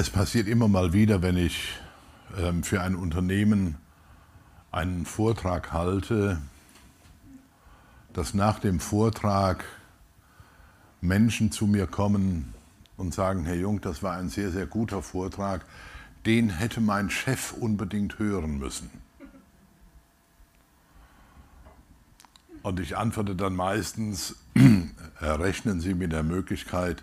Es passiert immer mal wieder, wenn ich ähm, für ein Unternehmen einen Vortrag halte, dass nach dem Vortrag Menschen zu mir kommen und sagen, Herr Jung, das war ein sehr, sehr guter Vortrag, den hätte mein Chef unbedingt hören müssen. Und ich antworte dann meistens, rechnen Sie mit der Möglichkeit,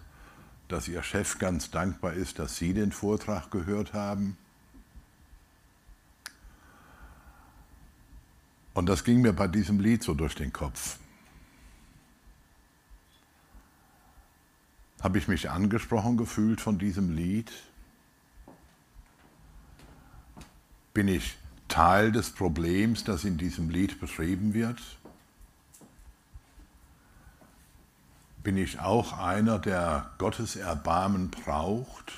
dass Ihr Chef ganz dankbar ist, dass Sie den Vortrag gehört haben. Und das ging mir bei diesem Lied so durch den Kopf. Habe ich mich angesprochen gefühlt von diesem Lied? Bin ich Teil des Problems, das in diesem Lied beschrieben wird? Bin ich auch einer, der Gottes Erbarmen braucht,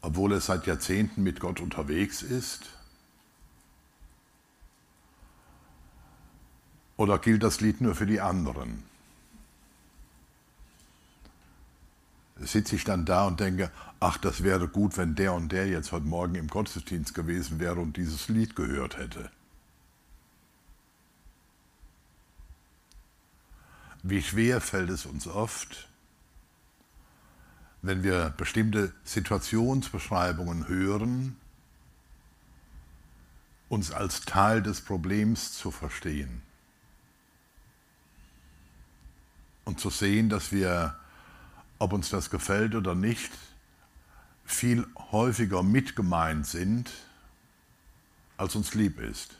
obwohl er seit Jahrzehnten mit Gott unterwegs ist? Oder gilt das Lied nur für die anderen? Sitze ich dann da und denke, ach, das wäre gut, wenn der und der jetzt heute Morgen im Gottesdienst gewesen wäre und dieses Lied gehört hätte. Wie schwer fällt es uns oft, wenn wir bestimmte Situationsbeschreibungen hören, uns als Teil des Problems zu verstehen und zu sehen, dass wir, ob uns das gefällt oder nicht, viel häufiger mitgemeint sind, als uns lieb ist.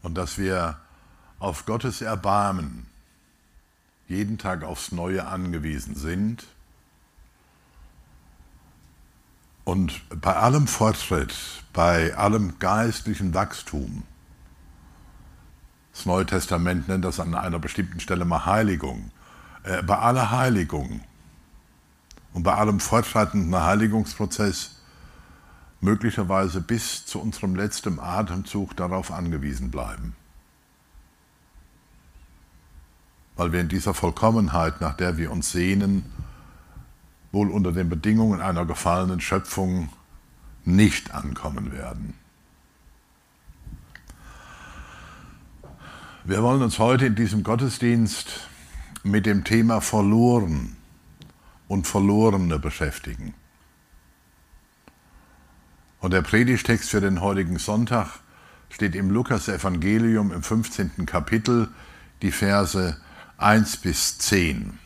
Und dass wir auf Gottes Erbarmen jeden Tag aufs Neue angewiesen sind und bei allem Fortschritt, bei allem geistlichen Wachstum, das Neue Testament nennt das an einer bestimmten Stelle mal Heiligung, äh, bei aller Heiligung und bei allem fortschreitenden Heiligungsprozess möglicherweise bis zu unserem letzten Atemzug darauf angewiesen bleiben. Weil wir in dieser Vollkommenheit, nach der wir uns sehnen, wohl unter den Bedingungen einer gefallenen Schöpfung nicht ankommen werden. Wir wollen uns heute in diesem Gottesdienst mit dem Thema verloren und Verlorene beschäftigen. Und der Predigtext für den heutigen Sonntag steht im Lukas-Evangelium im 15. Kapitel, die Verse 1 bis 10.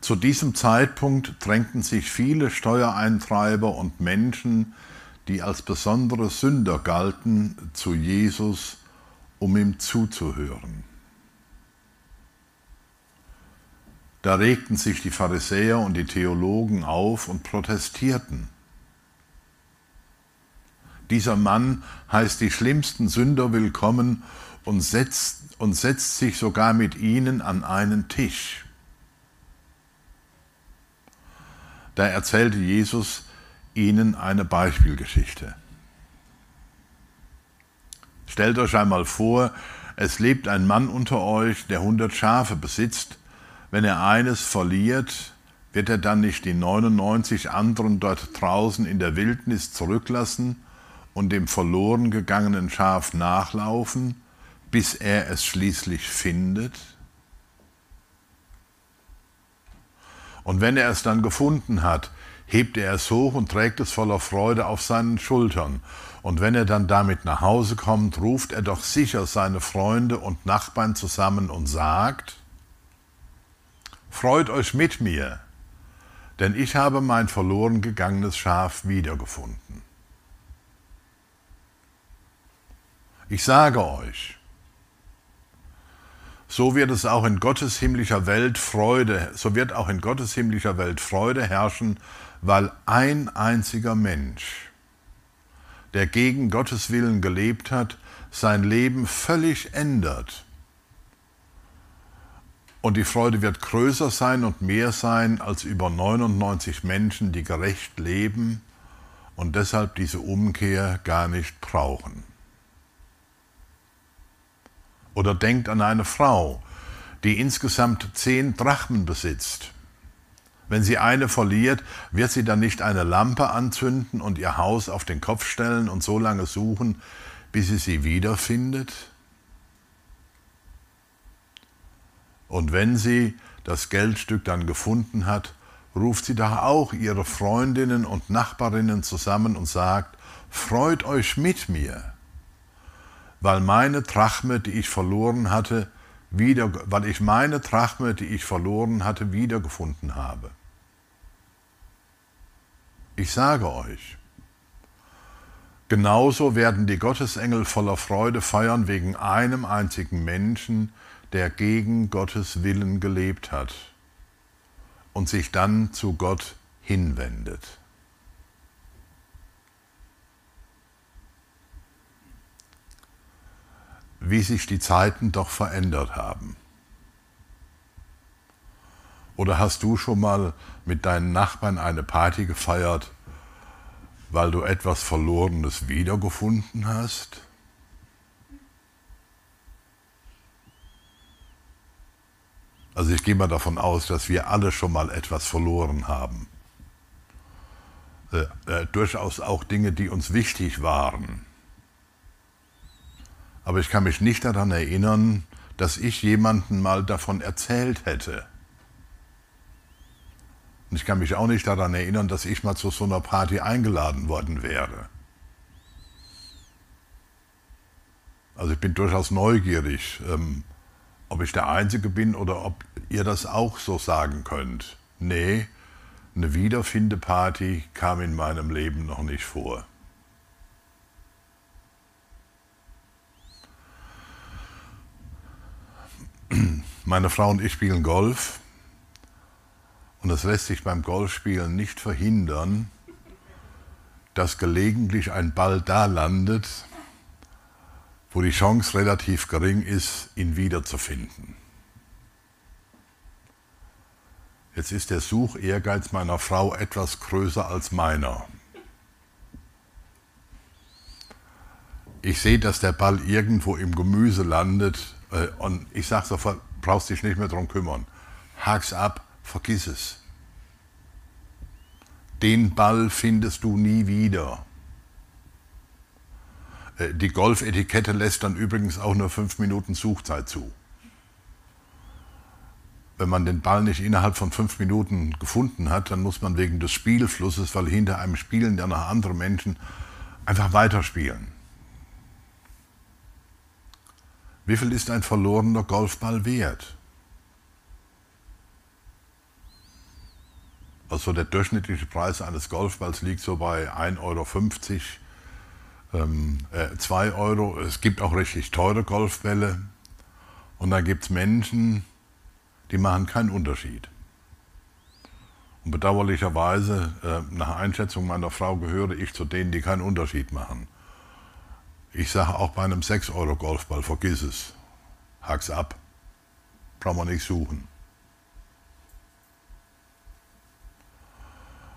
Zu diesem Zeitpunkt drängten sich viele Steuereintreiber und Menschen, die als besondere Sünder galten, zu Jesus, um ihm zuzuhören. Da regten sich die Pharisäer und die Theologen auf und protestierten. Dieser Mann heißt die schlimmsten Sünder willkommen und setzt und setzt sich sogar mit ihnen an einen Tisch. Da erzählte Jesus ihnen eine Beispielgeschichte. Stellt euch einmal vor, es lebt ein Mann unter euch, der hundert Schafe besitzt. Wenn er eines verliert, wird er dann nicht die 99 anderen dort draußen in der Wildnis zurücklassen und dem verloren gegangenen Schaf nachlaufen bis er es schließlich findet? Und wenn er es dann gefunden hat, hebt er es hoch und trägt es voller Freude auf seinen Schultern. Und wenn er dann damit nach Hause kommt, ruft er doch sicher seine Freunde und Nachbarn zusammen und sagt, Freut euch mit mir, denn ich habe mein verloren gegangenes Schaf wiedergefunden. Ich sage euch, so wird es auch in Gottes himmlischer Welt Freude, so wird auch in Gottes himmlischer Welt Freude herrschen, weil ein einziger Mensch, der gegen Gottes Willen gelebt hat, sein Leben völlig ändert. Und die Freude wird größer sein und mehr sein als über 99 Menschen, die gerecht leben und deshalb diese Umkehr gar nicht brauchen. Oder denkt an eine Frau, die insgesamt zehn Drachmen besitzt. Wenn sie eine verliert, wird sie dann nicht eine Lampe anzünden und ihr Haus auf den Kopf stellen und so lange suchen, bis sie sie wiederfindet? Und wenn sie das Geldstück dann gefunden hat, ruft sie doch auch ihre Freundinnen und Nachbarinnen zusammen und sagt, Freut euch mit mir, weil meine Drachme, die ich verloren hatte, wieder, weil ich meine Drachme, die ich verloren hatte, wiedergefunden habe. Ich sage euch, genauso werden die Gottesengel voller Freude feiern wegen einem einzigen Menschen, der gegen Gottes Willen gelebt hat und sich dann zu Gott hinwendet. Wie sich die Zeiten doch verändert haben. Oder hast du schon mal mit deinen Nachbarn eine Party gefeiert, weil du etwas Verlorenes wiedergefunden hast? Also ich gehe mal davon aus, dass wir alle schon mal etwas verloren haben. Äh, äh, durchaus auch Dinge, die uns wichtig waren. Aber ich kann mich nicht daran erinnern, dass ich jemanden mal davon erzählt hätte. Und ich kann mich auch nicht daran erinnern, dass ich mal zu so einer Party eingeladen worden wäre. Also ich bin durchaus neugierig. Ähm, ob ich der Einzige bin oder ob ihr das auch so sagen könnt. Nee, eine Wiederfindeparty kam in meinem Leben noch nicht vor. Meine Frau und ich spielen Golf und es lässt sich beim Golfspielen nicht verhindern, dass gelegentlich ein Ball da landet, wo die Chance relativ gering ist, ihn wiederzufinden. Jetzt ist der Such-Ehrgeiz meiner Frau etwas größer als meiner. Ich sehe, dass der Ball irgendwo im Gemüse landet und ich sage sofort, brauchst dich nicht mehr darum kümmern. Hak's ab, vergiss es. Den Ball findest du nie wieder. Äh, die Golfetikette lässt dann übrigens auch nur fünf Minuten Suchzeit zu. Wenn man den Ball nicht innerhalb von fünf Minuten gefunden hat, dann muss man wegen des Spielflusses, weil hinter einem spielen ja noch andere Menschen, einfach weiterspielen. Wie viel ist ein verlorener Golfball wert? Also der durchschnittliche Preis eines Golfballs liegt so bei 1,50 Euro ähm, äh, 2 Euro. Es gibt auch richtig teure Golfbälle. Und dann gibt es Menschen, die machen keinen Unterschied. Und bedauerlicherweise, äh, nach Einschätzung meiner Frau, gehöre ich zu denen, die keinen Unterschied machen. Ich sage auch bei einem 6-Euro-Golfball, vergiss es. Hack's ab. Brauchen wir nicht suchen.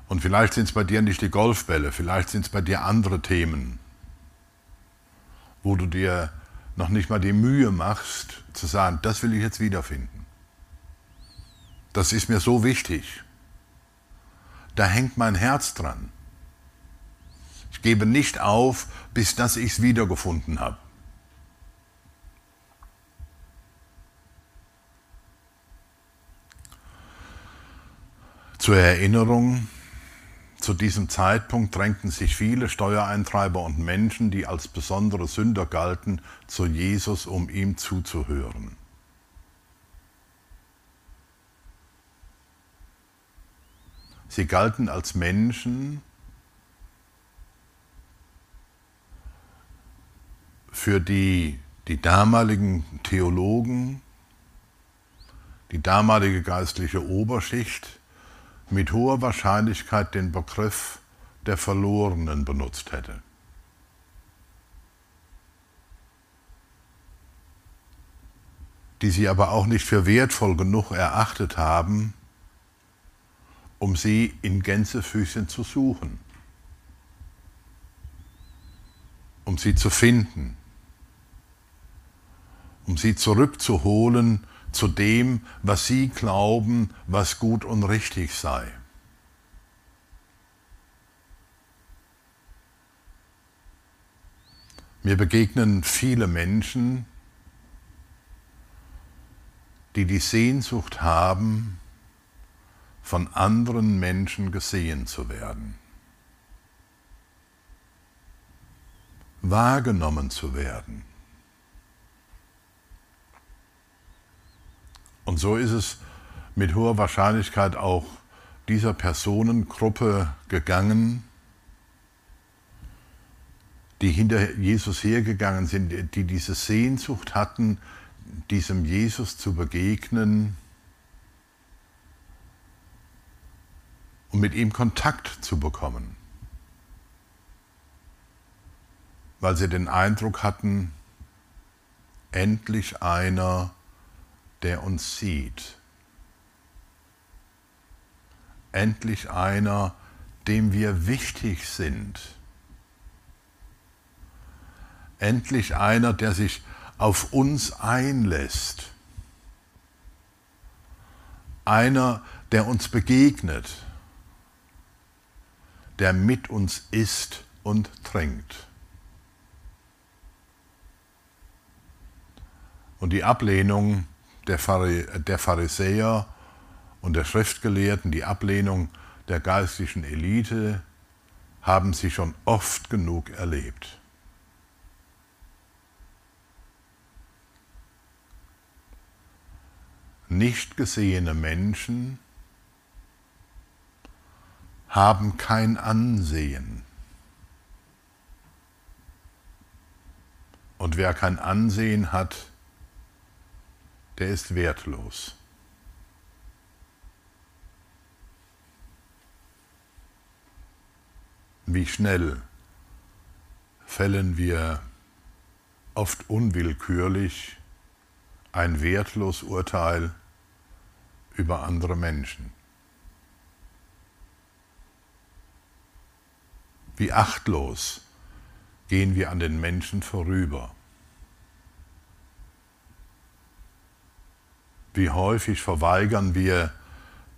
Und vielleicht sind es bei dir nicht die Golfbälle, vielleicht sind es bei dir andere Themen, wo du dir noch nicht mal die Mühe machst, zu sagen, das will ich jetzt wiederfinden. Das ist mir so wichtig. Da hängt mein Herz dran. Gebe nicht auf, bis dass ich es wiedergefunden habe. Zur Erinnerung, zu diesem Zeitpunkt drängten sich viele Steuereintreiber und Menschen, die als besondere Sünder galten, zu Jesus, um ihm zuzuhören. Sie galten als Menschen, für die die damaligen Theologen, die damalige geistliche Oberschicht mit hoher Wahrscheinlichkeit den Begriff der Verlorenen benutzt hätte. die sie aber auch nicht für wertvoll genug erachtet haben, um sie in Gänsefüßchen zu suchen, um sie zu finden, um sie zurückzuholen zu dem, was sie glauben, was gut und richtig sei. Mir begegnen viele Menschen, die die Sehnsucht haben, von anderen Menschen gesehen zu werden, wahrgenommen zu werden. Und so ist es mit hoher Wahrscheinlichkeit auch dieser Personengruppe gegangen, die hinter Jesus hergegangen sind, die diese Sehnsucht hatten, diesem Jesus zu begegnen und mit ihm Kontakt zu bekommen, weil sie den Eindruck hatten, endlich einer, der uns sieht. Endlich einer, dem wir wichtig sind. Endlich einer, der sich auf uns einlässt. Einer, der uns begegnet, der mit uns isst und trinkt. Und die Ablehnung der, Pharisäer und der Schriftgelehrten, die Ablehnung der geistlichen Elite, haben sie schon oft genug erlebt. Nicht gesehene Menschen haben kein Ansehen. Und wer kein Ansehen hat, der ist wertlos. Wie schnell fällen wir oft unwillkürlich ein wertlos Urteil über andere Menschen. Wie achtlos gehen wir an den Menschen vorüber. Wie häufig verweigern wir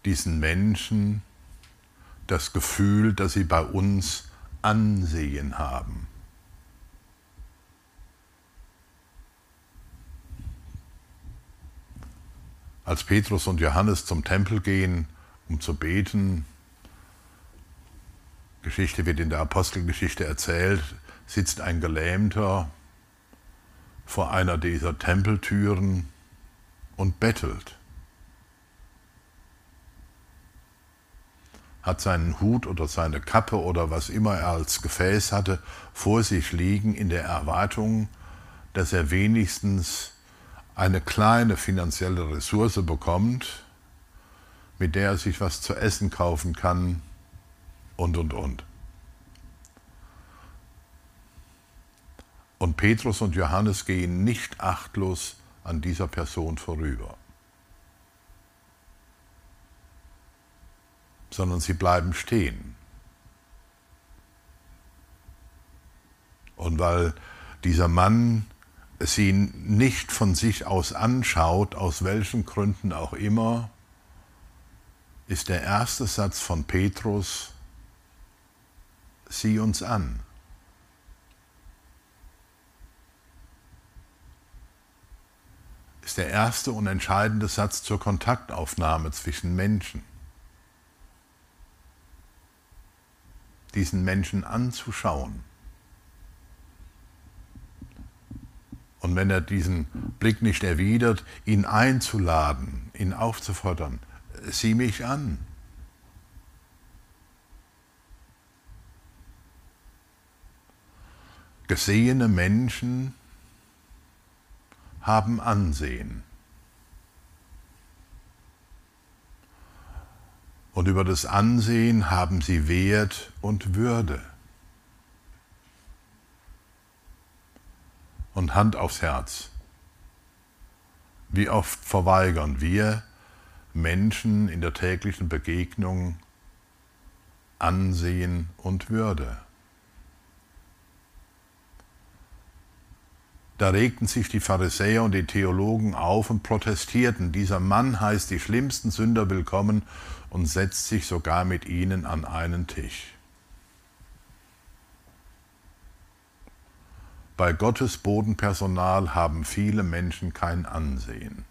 diesen Menschen das Gefühl, dass sie bei uns Ansehen haben. Als Petrus und Johannes zum Tempel gehen, um zu beten, Geschichte wird in der Apostelgeschichte erzählt, sitzt ein Gelähmter vor einer dieser Tempeltüren und bettelt. Hat seinen Hut oder seine Kappe oder was immer er als Gefäß hatte, vor sich liegen in der Erwartung, dass er wenigstens eine kleine finanzielle Ressource bekommt, mit der er sich was zu essen kaufen kann und, und, und. Und Petrus und Johannes gehen nicht achtlos an dieser Person vorüber, sondern sie bleiben stehen. Und weil dieser Mann sie nicht von sich aus anschaut, aus welchen Gründen auch immer, ist der erste Satz von Petrus, sieh uns an. Ist der erste und entscheidende Satz zur Kontaktaufnahme zwischen Menschen. Diesen Menschen anzuschauen. Und wenn er diesen Blick nicht erwidert, ihn einzuladen, ihn aufzufordern, sieh mich an. Gesehene Menschen haben Ansehen. Und über das Ansehen haben sie Wert und Würde. Und Hand aufs Herz. Wie oft verweigern wir Menschen in der täglichen Begegnung Ansehen und Würde? Da regten sich die Pharisäer und die Theologen auf und protestierten, dieser Mann heißt die schlimmsten Sünder willkommen und setzt sich sogar mit ihnen an einen Tisch. Bei Gottes Bodenpersonal haben viele Menschen kein Ansehen.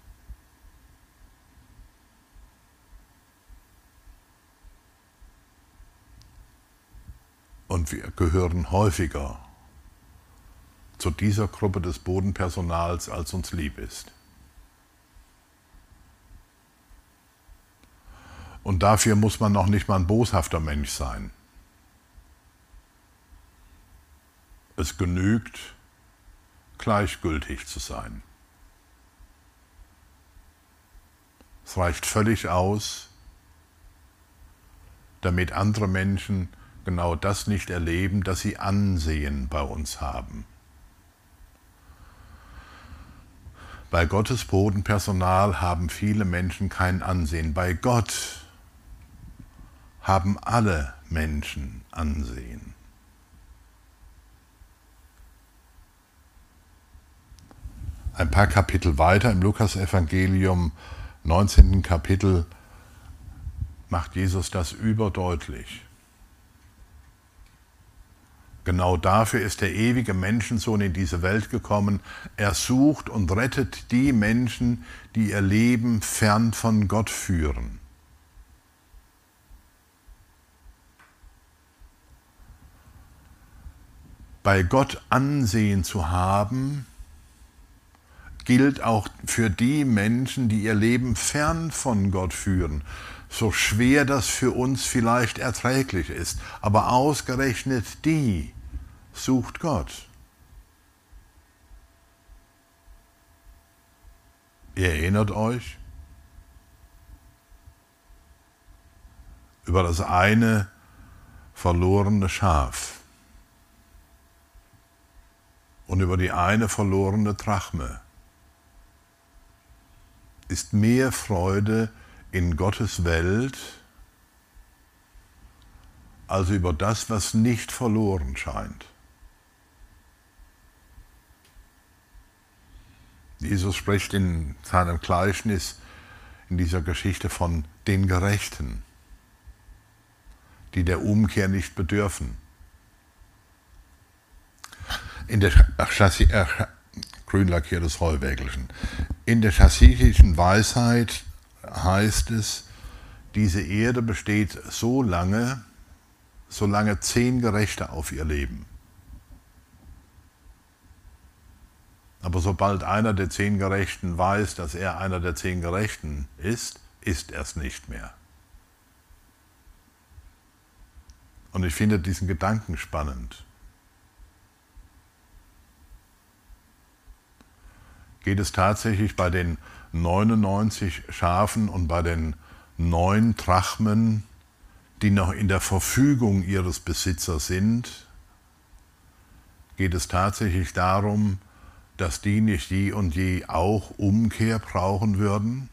Und wir gehören häufiger zu dieser Gruppe des Bodenpersonals, als uns lieb ist. Und dafür muss man noch nicht mal ein boshafter Mensch sein. Es genügt, gleichgültig zu sein. Es reicht völlig aus, damit andere Menschen genau das nicht erleben, das sie Ansehen bei uns haben. Bei Gottes Bodenpersonal haben viele Menschen kein Ansehen. Bei Gott haben alle Menschen Ansehen. Ein paar Kapitel weiter im Lukasevangelium, 19. Kapitel, macht Jesus das überdeutlich. Genau dafür ist der ewige Menschensohn in diese Welt gekommen. Er sucht und rettet die Menschen, die ihr Leben fern von Gott führen. Bei Gott Ansehen zu haben, gilt auch für die Menschen, die ihr Leben fern von Gott führen so schwer das für uns vielleicht erträglich ist. Aber ausgerechnet die sucht Gott. Ihr erinnert euch über das eine verlorene Schaf und über die eine verlorene Drachme ist mehr Freude in Gottes Welt als über das, was nicht verloren scheint. Jesus spricht in seinem Gleichnis in dieser Geschichte von den Gerechten, die der Umkehr nicht bedürfen. In der Chassis, äh, grün lackiertes. In der chassidischen Weisheit heißt es, diese Erde besteht so lange, solange zehn Gerechte auf ihr leben. Aber sobald einer der zehn Gerechten weiß, dass er einer der zehn Gerechten ist, ist er es nicht mehr. Und ich finde diesen Gedanken spannend. Geht es tatsächlich bei den 99 Schafen und bei den neun Drachmen, die noch in der Verfügung ihres Besitzers sind, geht es tatsächlich darum, dass die nicht je und je auch Umkehr brauchen würden?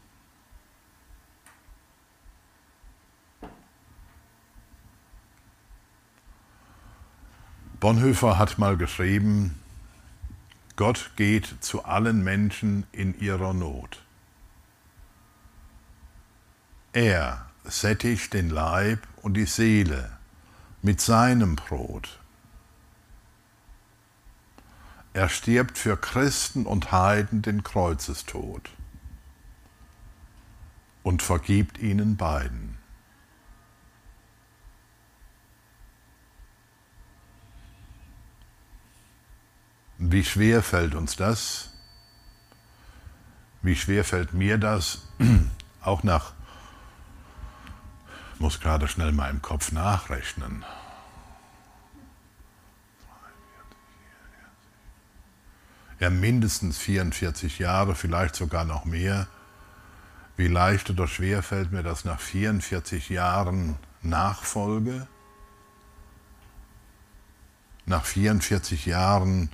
Bonhoeffer hat mal geschrieben, Gott geht zu allen Menschen in ihrer Not. Er sättigt den Leib und die Seele mit seinem Brot. Er stirbt für Christen und Heiden den Kreuzestod und vergibt ihnen beiden. Wie schwer fällt uns das? Wie schwer fällt mir das, auch nach muss gerade schnell mal im Kopf nachrechnen. Ja, mindestens 44 Jahre, vielleicht sogar noch mehr. Wie leicht oder schwer fällt mir das nach 44 Jahren Nachfolge? Nach 44 Jahren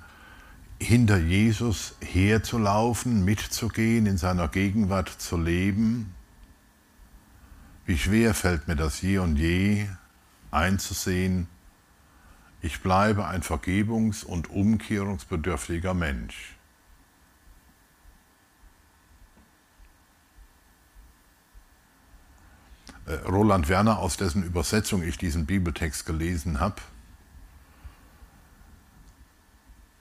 hinter Jesus herzulaufen, mitzugehen, in seiner Gegenwart zu leben? Wie schwer fällt mir das je und je einzusehen, ich bleibe ein vergebungs- und umkehrungsbedürftiger Mensch. Äh, Roland Werner, aus dessen Übersetzung ich diesen Bibeltext gelesen habe,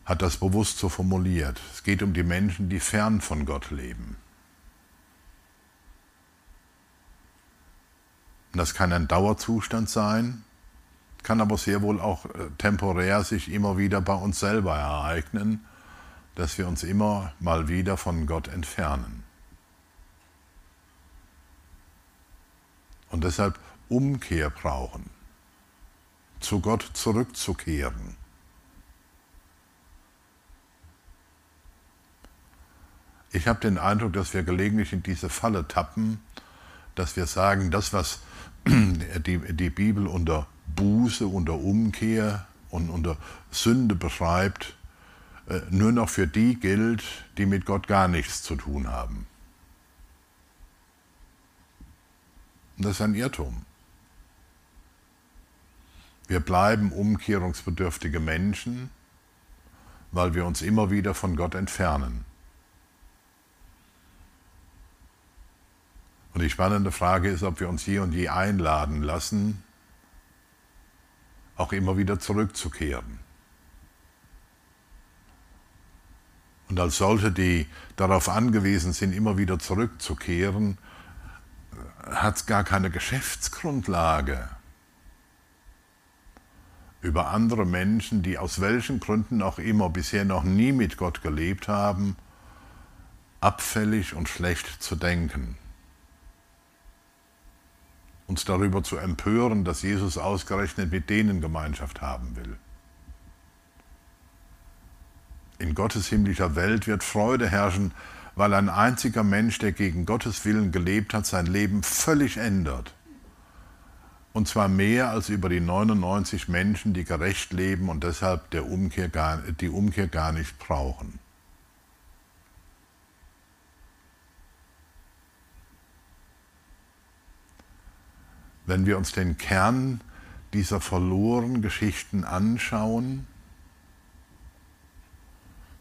hat das bewusst so formuliert. Es geht um die Menschen, die fern von Gott leben. Das kann ein Dauerzustand sein, kann aber sehr wohl auch äh, temporär sich immer wieder bei uns selber ereignen, dass wir uns immer mal wieder von Gott entfernen. Und deshalb Umkehr brauchen, zu Gott zurückzukehren. Ich habe den Eindruck, dass wir gelegentlich in diese Falle tappen, dass wir sagen, das, was die, die Bibel unter Buße, unter Umkehr und unter Sünde beschreibt, äh, nur noch für die gilt, die mit Gott gar nichts zu tun haben. Und das ist ein Irrtum. Wir bleiben umkehrungsbedürftige Menschen, weil wir uns immer wieder von Gott entfernen. Und die spannende Frage ist, ob wir uns je und je einladen lassen, auch immer wieder zurückzukehren. Und als solche, die darauf angewiesen sind, immer wieder zurückzukehren, hat es gar keine Geschäftsgrundlage, über andere Menschen, die aus welchen Gründen auch immer bisher noch nie mit Gott gelebt haben, abfällig und schlecht zu denken uns darüber zu empören, dass Jesus ausgerechnet mit denen Gemeinschaft haben will. In Gottes himmlischer Welt wird Freude herrschen, weil ein einziger Mensch, der gegen Gottes Willen gelebt hat, sein Leben völlig ändert. Und zwar mehr als über die 99 Menschen, die gerecht leben und deshalb Umkehr gar, die Umkehr gar nicht brauchen. Wenn wir uns den Kern dieser verlorenen Geschichten anschauen,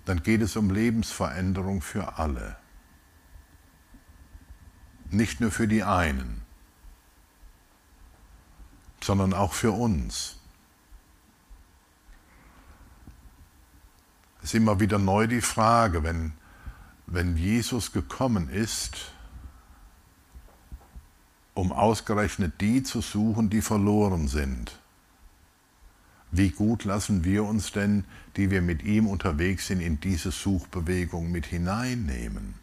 dann geht es um Lebensveränderung für alle. Nicht nur für die einen, sondern auch für uns. Es ist immer wieder neu die Frage, wenn, wenn Jesus gekommen ist, um ausgerechnet die zu suchen, die verloren sind. Wie gut lassen wir uns denn, die wir mit ihm unterwegs sind, in diese Suchbewegung mit hineinnehmen?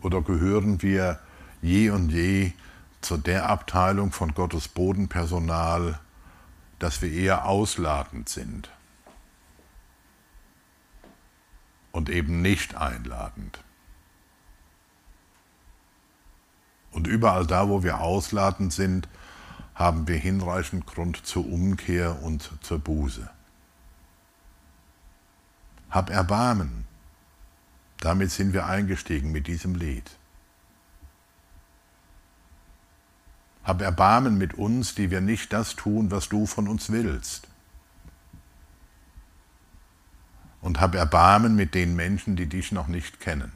Oder gehören wir je und je zu der Abteilung von Gottes Bodenpersonal, dass wir eher ausladend sind? Und eben nicht einladend. Und überall da, wo wir ausladend sind, haben wir hinreichend Grund zur Umkehr und zur Buße. Hab Erbarmen. Damit sind wir eingestiegen mit diesem Lied. Hab Erbarmen mit uns, die wir nicht das tun, was du von uns willst. Und hab Erbarmen mit den Menschen, die dich noch nicht kennen.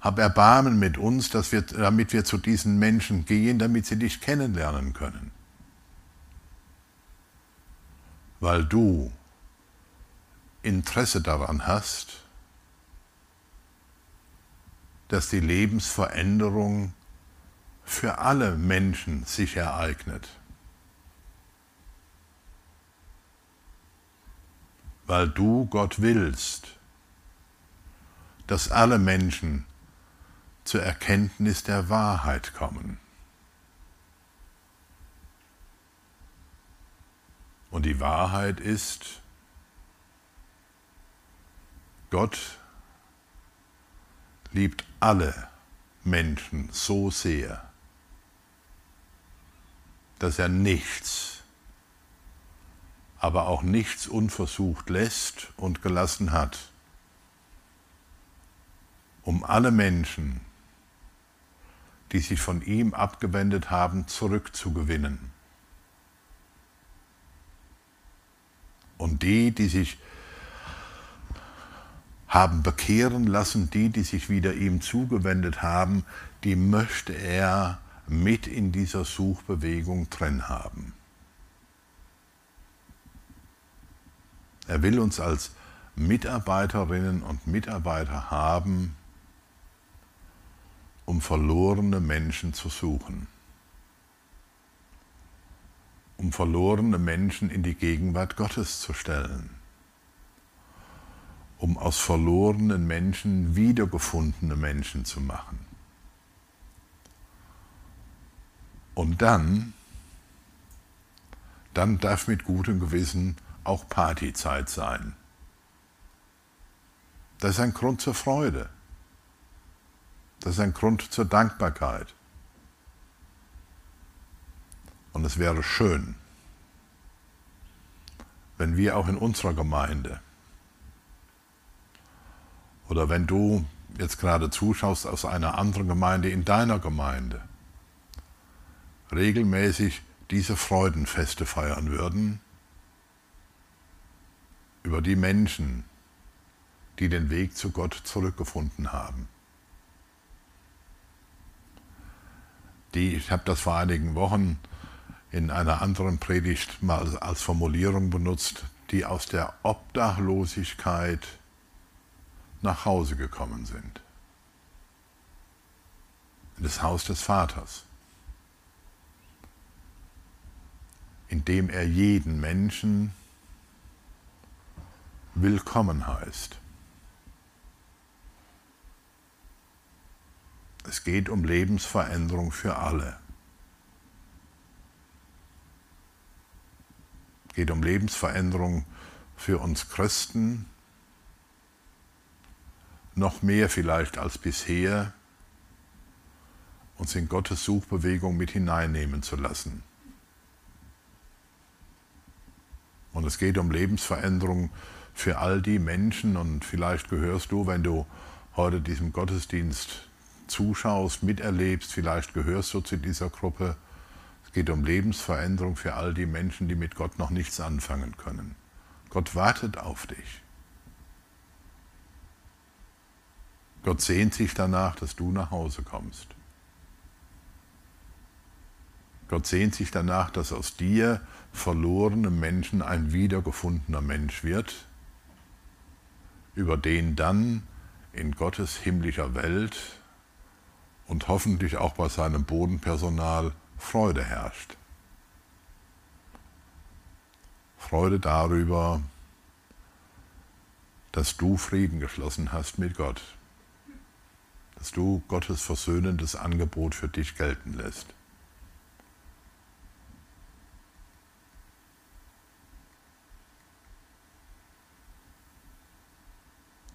Hab Erbarmen mit uns, dass wir, damit wir zu diesen Menschen gehen, damit sie dich kennenlernen können. Weil du Interesse daran hast, dass die Lebensveränderung für alle Menschen sich ereignet. Weil du Gott willst, dass alle Menschen zur Erkenntnis der Wahrheit kommen. Und die Wahrheit ist, Gott liebt alle Menschen so sehr, dass er nichts aber auch nichts unversucht lässt und gelassen hat, um alle Menschen, die sich von ihm abgewendet haben, zurückzugewinnen. Und die, die sich haben bekehren lassen, die, die sich wieder ihm zugewendet haben, die möchte er mit in dieser Suchbewegung drin haben. Er will uns als Mitarbeiterinnen und Mitarbeiter haben, um verlorene Menschen zu suchen, um verlorene Menschen in die Gegenwart Gottes zu stellen um aus verlorenen Menschen wiedergefundene Menschen zu machen. Und dann, dann darf mit gutem Gewissen auch Partyzeit sein. Das ist ein Grund zur Freude. Das ist ein Grund zur Dankbarkeit. Und es wäre schön, wenn wir auch in unserer Gemeinde oder wenn du jetzt gerade zuschaust aus einer anderen Gemeinde in deiner Gemeinde, regelmäßig diese Freudenfeste feiern würden über die Menschen, die den Weg zu Gott zurückgefunden haben. Die, ich habe das vor einigen Wochen in einer anderen Predigt mal als Formulierung benutzt, die aus der Obdachlosigkeit nach Hause gekommen sind. In das Haus des Vaters, in dem er jeden Menschen willkommen heißt. Es geht um Lebensveränderung für alle. Es geht um Lebensveränderung für uns Christen, noch mehr vielleicht als bisher, uns in Gottes Suchbewegung mit hineinnehmen zu lassen. Und es geht um Lebensveränderung für all die Menschen und vielleicht gehörst du, wenn du heute diesem Gottesdienst zuschaust, miterlebst, vielleicht gehörst du zu dieser Gruppe. Es geht um Lebensveränderung für all die Menschen, die mit Gott noch nichts anfangen können. Gott wartet auf dich. Gott sehnt sich danach, dass du nach Hause kommst. Gott sehnt sich danach, dass aus dir verlorene Menschen ein wiedergefundener Mensch wird, über den dann in Gottes himmlischer Welt und hoffentlich auch bei seinem Bodenpersonal Freude herrscht. Freude darüber, dass du Frieden geschlossen hast mit Gott dass du Gottes versöhnendes Angebot für dich gelten lässt.